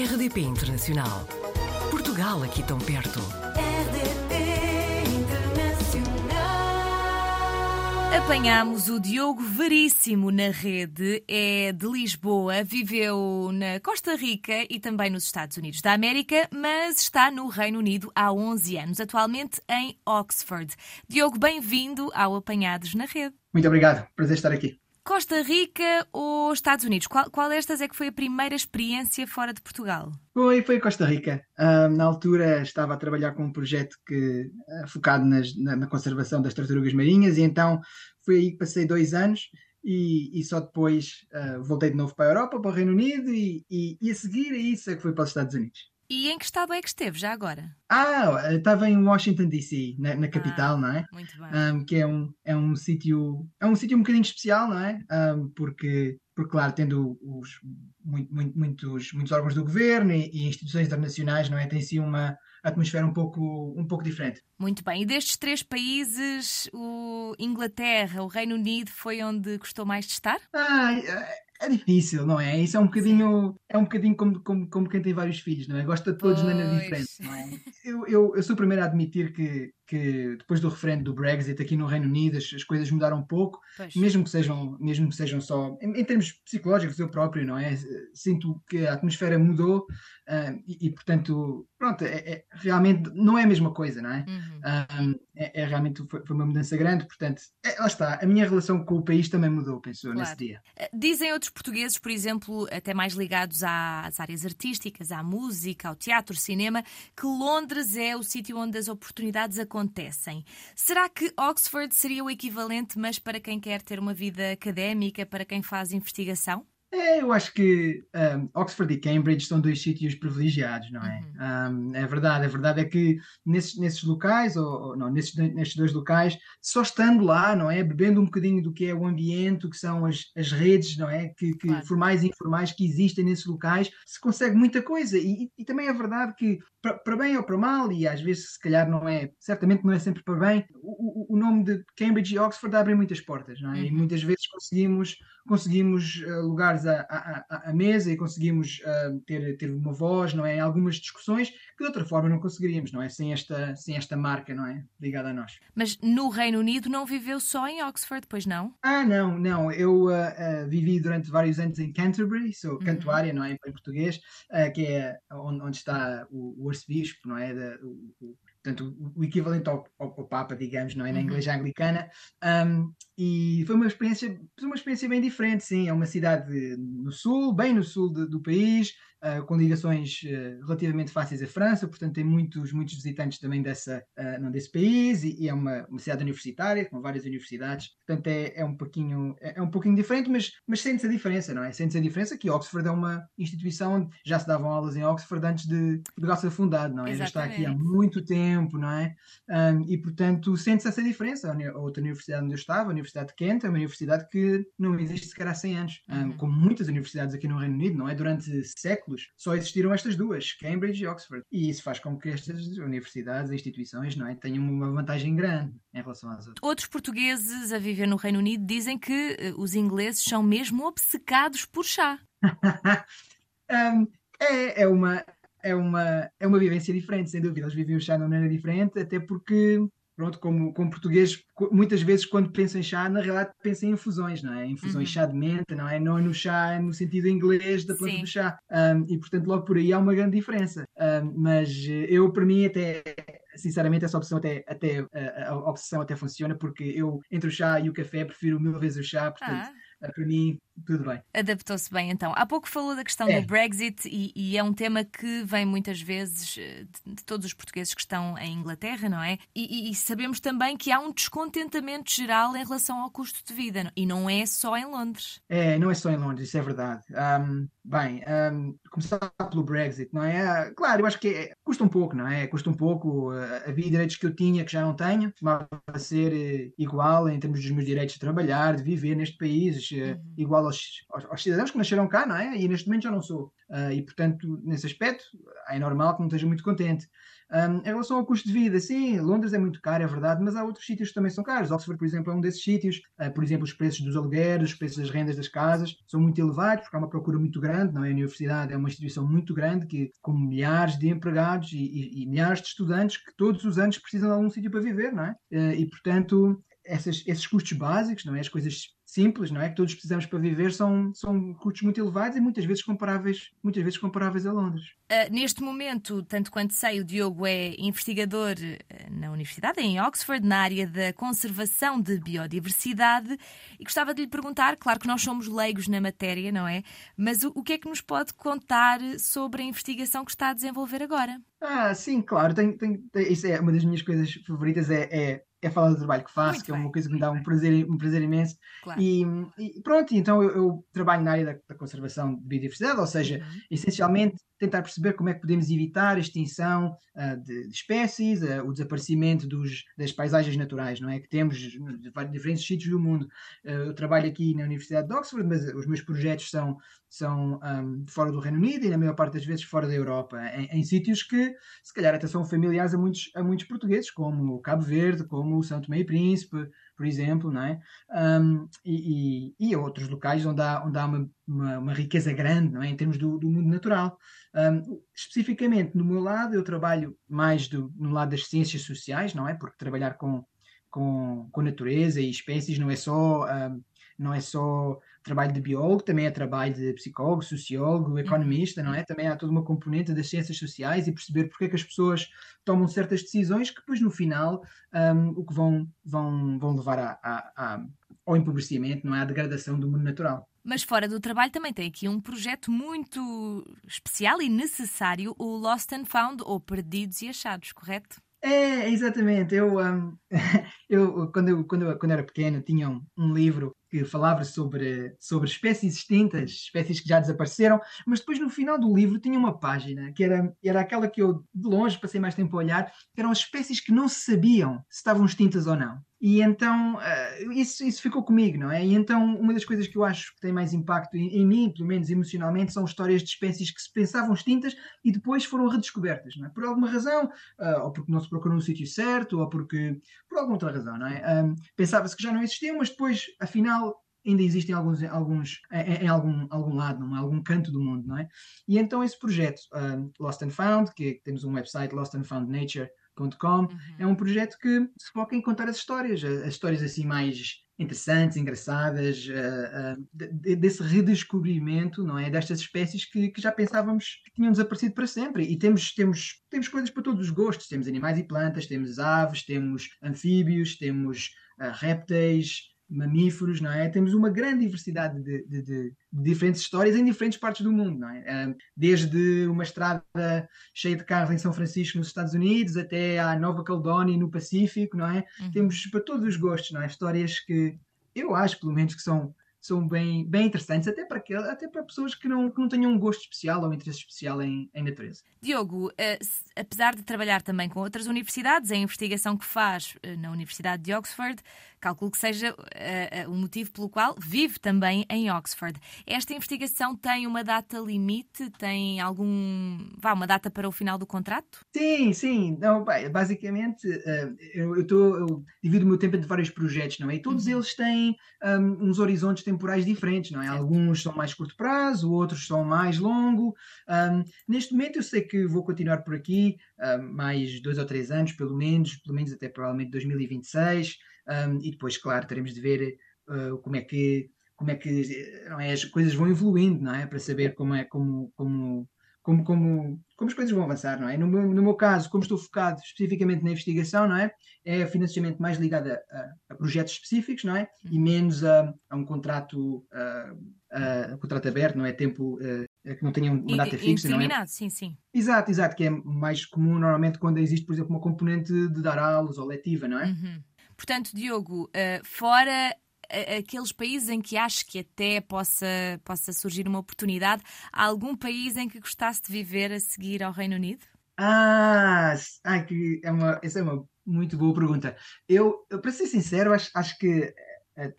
RDP Internacional. Portugal aqui tão perto. RDP Internacional. Apanhámos o Diogo Veríssimo na rede, é de Lisboa, viveu na Costa Rica e também nos Estados Unidos da América, mas está no Reino Unido há 11 anos, atualmente em Oxford. Diogo, bem-vindo ao Apanhados na Rede. Muito obrigado, prazer estar aqui. Costa Rica ou Estados Unidos? Qual, qual destas é que foi a primeira experiência fora de Portugal? Foi, foi Costa Rica. Ah, na altura estava a trabalhar com um projeto que, ah, focado nas- na, na conservação das tartarugas marinhas e então foi aí que passei dois anos e, e só depois ah, voltei de novo para a Europa, para o Reino Unido e, e, e a seguir a isso é que foi para os Estados Unidos. E em que estado é que esteve já agora? Ah, estava em Washington DC, na, na capital, não é? Muito bem. um, que é um, é um sítio é um sítio um bocadinho especial, não é? Um, porque, porque, claro, tendo os, muito- muito- muitos, muitos órgãos do governo e, e instituições internacionais, não é? Tem sim uma atmosfera um pouco, um pouco diferente. Muito bem. E destes três países, o Inglaterra, o Reino Unido, foi onde gostou mais de estar? Ah, é difícil, não é? Isso é um bocadinho, é um bocadinho como, como, como quem tem vários filhos, não é? Gosta de todos de maneira Pois. diferente, não é? Eu, eu, eu sou o primeiro a admitir que, que depois do referendo do Brexit aqui no Reino Unido as, as coisas mudaram um pouco, Pois. mesmo que sejam, mesmo que sejam só em, em termos psicológicos, eu próprio, não é? Sinto que a atmosfera mudou ah, e, e, portanto, pronto, é, é- realmente não é a mesma coisa, não é? Uhum. Ah, é, é realmente foi, foi uma mudança grande, portanto, é, lá está, a minha relação com o país também mudou, penso eu, nesse Claro. dia. Dizem outros portugueses, por exemplo, até mais ligados às áreas artísticas, à música, ao teatro, cinema, que Londres é o sítio onde as oportunidades acontecem. Será que Oxford seria o equivalente, mas para quem quer ter uma vida académica, para quem faz investigação? É, eu acho que um, Oxford e Cambridge são dois sítios privilegiados, não é? Um, é verdade, a verdade é que nesses, nesses locais, ou, ou não, nesses, nestes dois locais, só estando lá, não é? Bebendo um bocadinho do que é o ambiente, o que são as, as redes, não é? Que, que Claro. formais e informais que existem nesses locais, se consegue muita coisa. E, e- e também é verdade que, para, para bem ou para mal, e às vezes se calhar não é, certamente não é sempre para bem, o, o- o nome de Cambridge e Oxford abrem muitas portas, não é? E Uhum. muitas vezes conseguimos conseguimos eh, lugares à, à- à- à mesa e conseguimos eh, ter, ter uma voz, não é? Em algumas discussões que de outra forma não conseguiríamos, não é? Sem esta, sem esta marca, não é? Ligada a nós. Mas no Reino Unido não viveu só em Oxford, pois não? Ah, não, não. Eu ah, vivi durante vários anos em Canterbury, sou cantuária, não é? Em português, que é onde, onde está o, o arcebispo, não é? Da- o, o- portanto, o, equivalente ao, ao, ao Papa, digamos, não é? Na Uhum. Igreja Anglicana. Ahm, e foi uma experiência, foi uma experiência bem diferente, sim. É uma cidade no sul, bem no sul de- do país, ah, com ligações ah, relativamente fáceis à França, portanto tem muitos, muitos visitantes também dessa, ah, não, desse país e, e é uma, uma cidade universitária, com várias universidades, portanto é, é um pouquinho é, é um pouquinho diferente, mas, mas sente-se a diferença, não é? Sente-se a diferença que Oxford é uma instituição onde já se davam aulas em Oxford antes de Portugal ser fundado, não é? Já está aqui há Exatamente. muito tempo, não é? Um, e portanto sente-se essa diferença. A outra universidade onde eu estava, a Universidade de Kent, é uma universidade que não existe sequer há 100 anos, um, Uhum. como muitas universidades aqui no Reino Unido, não é? Durante séculos só existiram estas duas, Cambridge e Oxford. E isso faz com que estas universidades e instituições, não é? Tenham uma vantagem grande em relação às outras. Outros portugueses a viver no Reino Unido dizem que eh, os ingleses são mesmo obcecados por chá. Um, é, é uma é uma é uma vivência diferente, sem dúvida. Eles vivem o chá de uma maneira diferente, até porque pronto, como, como português, muitas vezes quando penso em chá, na realidade penso em infusões, não é? Infusões Uhum. chá de menta, não é? Não é no chá no sentido inglês da planta Sim. do chá. Um, e portanto logo por aí há uma grande diferença. Um, mas eu para mim até sinceramente essa opção até, até a, a obsessão até funciona porque eu entre o chá e o café prefiro mil vezes o chá, portanto Ah, para mim tudo bem. adaptou-se bem então. Há pouco falou da questão É. do Brexit e, e é um tema que vem muitas vezes eh, de, de todos os portugueses que estão em Inglaterra, não é? E, e- sabemos também que há um descontentamento geral em relação ao custo de vida e não é só em Londres. É, não é só em Londres, isso é verdade. Ahm, bem, ahm, começar pelo Brexit, não é? Ah, Claro, eu acho que é- custa um pouco, não é? Custa um pouco. ah, havia direitos que eu tinha que já não tenho, costumava ser eh, igual em termos dos meus direitos de trabalhar, de viver neste país, eh, Uhum. igual aos, aos, aos, cidadãos que nasceram cá, não é? E neste momento já não sou. Uh, e, portanto, nesse aspecto, é normal que não esteja muito contente. Um, em relação ao custo de vida, sim, Londres é muito caro, é verdade, mas há outros sítios que também são caros. Oxford, por exemplo, é um desses sítios. Uh, por exemplo, os preços dos alugueres, os preços das rendas das casas são muito elevados, porque há uma procura muito grande, não é? A universidade é uma instituição muito grande, que, com milhares de empregados e, e, e milhares de estudantes que todos os anos precisam de algum sítio para viver, não é? Uh, e, portanto, essas, esses custos básicos, não é? As coisas simples, não é? Que todos precisamos para viver são, são custos muito elevados e muitas vezes comparáveis, muitas vezes comparáveis a Londres. Uh, neste momento, tanto quanto sei, o Diogo é investigador ah, na Universidade, em Oxford, na área da conservação de biodiversidade e gostava de lhe perguntar, claro que nós somos leigos na matéria, não é? Mas o, o que é que nos pode contar sobre a investigação que está a desenvolver agora? Ah, sim, claro. Tem, tem, tem, isso é uma das minhas coisas favoritas, é, é é falar do trabalho que faço, muito que é uma coisa que me dá um prazer, um prazer imenso. Claro. E, e, pronto, então eu, eu, trabalho na área da, da, conservação de biodiversidade, ou seja, uhum. essencialmente tentar perceber como é que podemos evitar a extinção uh, de, de, espécies, uh, o desaparecimento dos, das paisagens naturais, não é? Que temos de diferentes sítios do mundo. Uh, eu trabalho aqui na Universidade de Oxford, mas os meus projetos são, são um, fora do Reino Unido e, na maior parte das vezes, fora da Europa, em, em sítios que, se calhar, até são familiares a muitos, a muitos portugueses, como Cabo Verde, como São Tomé e Príncipe, por exemplo, não é? Um, e, e, e, outros locais onde há, onde há uma, uma, uma, riqueza grande, não é? Em termos do, do mundo natural. Um, especificamente no meu lado, eu trabalho mais do, no lado das ciências sociais, não é? Porque trabalhar com, com, com natureza e espécies não é só um, não é só trabalho de biólogo, também é trabalho de psicólogo, sociólogo, economista, não é? Também há toda uma componente das ciências sociais e perceber porque é que as pessoas tomam certas decisões que depois no final um, o que vão, vão, vão levar a, a, a, ao empobrecimento, não é? À degradação do mundo natural. Mas fora do trabalho também tem aqui um projeto muito especial e necessário, o Lost and Found, ou Perdidos e Achados, correto? É, exatamente. Eu, um, eu, quando, eu, quando, eu, quando era pequeno, tinha um, um livro que falava sobre, sobre espécies extintas, espécies que já desapareceram, mas depois no final do livro tinha uma página que era, era aquela que eu de longe passei mais tempo a olhar, que eram as espécies que não sabiam se estavam extintas ou não. E então uh, isso, isso ficou comigo, não é? E então uma das coisas que eu acho que tem mais impacto em, em, mim, pelo menos emocionalmente, são histórias de espécies que se pensavam extintas e depois foram redescobertas, não é? Por alguma razão, uh, ou porque não se procurou no sítio certo, ou porque por alguma outra razão, não é? Um, Pensava-se que já não existiam, mas depois, afinal, ainda existem alguns, alguns em, em, algum, algum lado, em algum canto do mundo, não é? E então esse projeto um, Lost and Found, que temos um website lostandfoundnature.com, Uhum. É um projeto que se foca em contar as histórias, as histórias assim mais interessantes, engraçadas, uh, uh, de, desse redescobrimento, não é, destas espécies que, que, já pensávamos que tinham desaparecido para sempre. E temos temos temos coisas para todos os gostos. Temos animais e plantas, temos aves, temos anfíbios, temos uh, répteis, mamíferos, não é? Temos uma grande diversidade de, de, de, diferentes histórias em diferentes partes do mundo, não é? Desde uma estrada cheia de carros em São Francisco, nos Estados Unidos, até à Nova Caledónia, no Pacífico, não é? Uhum. Temos para todos os gostos, não é? Histórias que eu acho, pelo menos, que são são bem, bem interessantes, até para, até para pessoas que não, que não tenham um gosto especial ou interesse especial em, em natureza. Diogo, uh, apesar de trabalhar também com outras universidades, a investigação que faz uh, na Universidade de Oxford, calculo que seja uh, o motivo pelo qual vive também em Oxford. Esta investigação tem uma data limite? Tem algum. Vá, uma data para o final do contrato? Sim, sim. Não, basicamente, eu, eu, tô, eu divido o meu tempo entre vários projetos, não é? E todos uhum. eles têm um, uns horizontes temporais diferentes, não é? Alguns são mais curto prazo, outros são mais longo. Um, neste momento eu sei que vou continuar por aqui um, mais dois ou três anos, pelo menos, pelo menos até provavelmente 2026, um, e depois, claro, teremos de ver uh, como é que como é que não é, as coisas vão evoluindo, não é? Para saber como é como, como como, como, como as coisas vão avançar, não é? No meu, no meu caso, como estou focado especificamente na investigação, não é? É financiamento mais ligado a, a, projetos específicos, não é? E uhum. menos a, a um contrato, a, contrato aberto, não é? Tempo que não tenha uma data fixa, não é? sim, sim. Exato, exato, que é mais comum normalmente quando existe, por exemplo, uma componente de dar aulas ou letiva, não é? Uhum. Portanto, Diogo, uh, fora aqueles países em que acho que até possa, possa surgir uma oportunidade? Há algum país em que gostasse de viver a seguir ao Reino Unido? Ah, ai, que é uma, essa é uma muito boa pergunta. Eu, eu para ser sincero, acho, acho que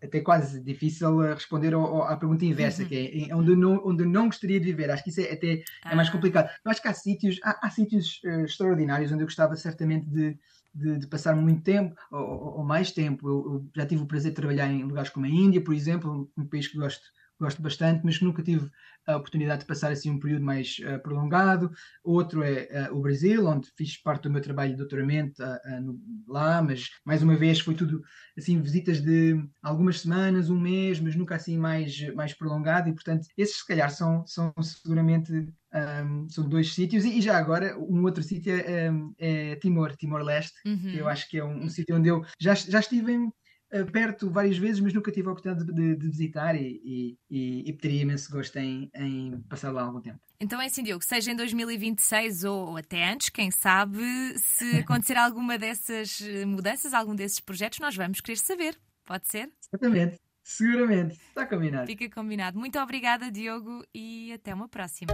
até quase difícil responder ao, à pergunta inversa, uhum. que é onde não, onde não gostaria de viver. Acho que isso é até ah. é mais ah. complicado. Eu acho que há sítios, há, há sítios uh, extraordinários onde eu gostava certamente de, de, de passar muito tempo ou, ou mais tempo. Eu, eu, já tive o prazer de trabalhar em lugares como a Índia, por exemplo, um país que gosto gosto bastante, mas que nunca tive a oportunidade de passar assim um período mais uh, prolongado. Outro é uh, o Brasil, onde fiz parte do meu trabalho de doutoramento uh, no, lá, mas mais uma vez foi tudo assim visitas de algumas semanas, um mês, mas nunca assim mais mais prolongado e portanto esses se calhar são são seguramente um, são dois sítios e, e, já agora um outro sítio é, é, Timor, Timor-Leste, uhum. que eu acho que é um, um sítio onde eu já, já estive em, eh, perto várias vezes, mas nunca tive a oportunidade de, de visitar e, e, e, teria imenso gosto em, em, passar lá algum tempo. Então é assim, Diogo, seja em 2026 ou até antes, quem sabe, se acontecer alguma dessas mudanças, algum desses projetos, nós vamos querer saber. Pode ser? Exatamente. Seguramente, está combinado. Fica combinado. Muito obrigada, Diogo, e até uma próxima.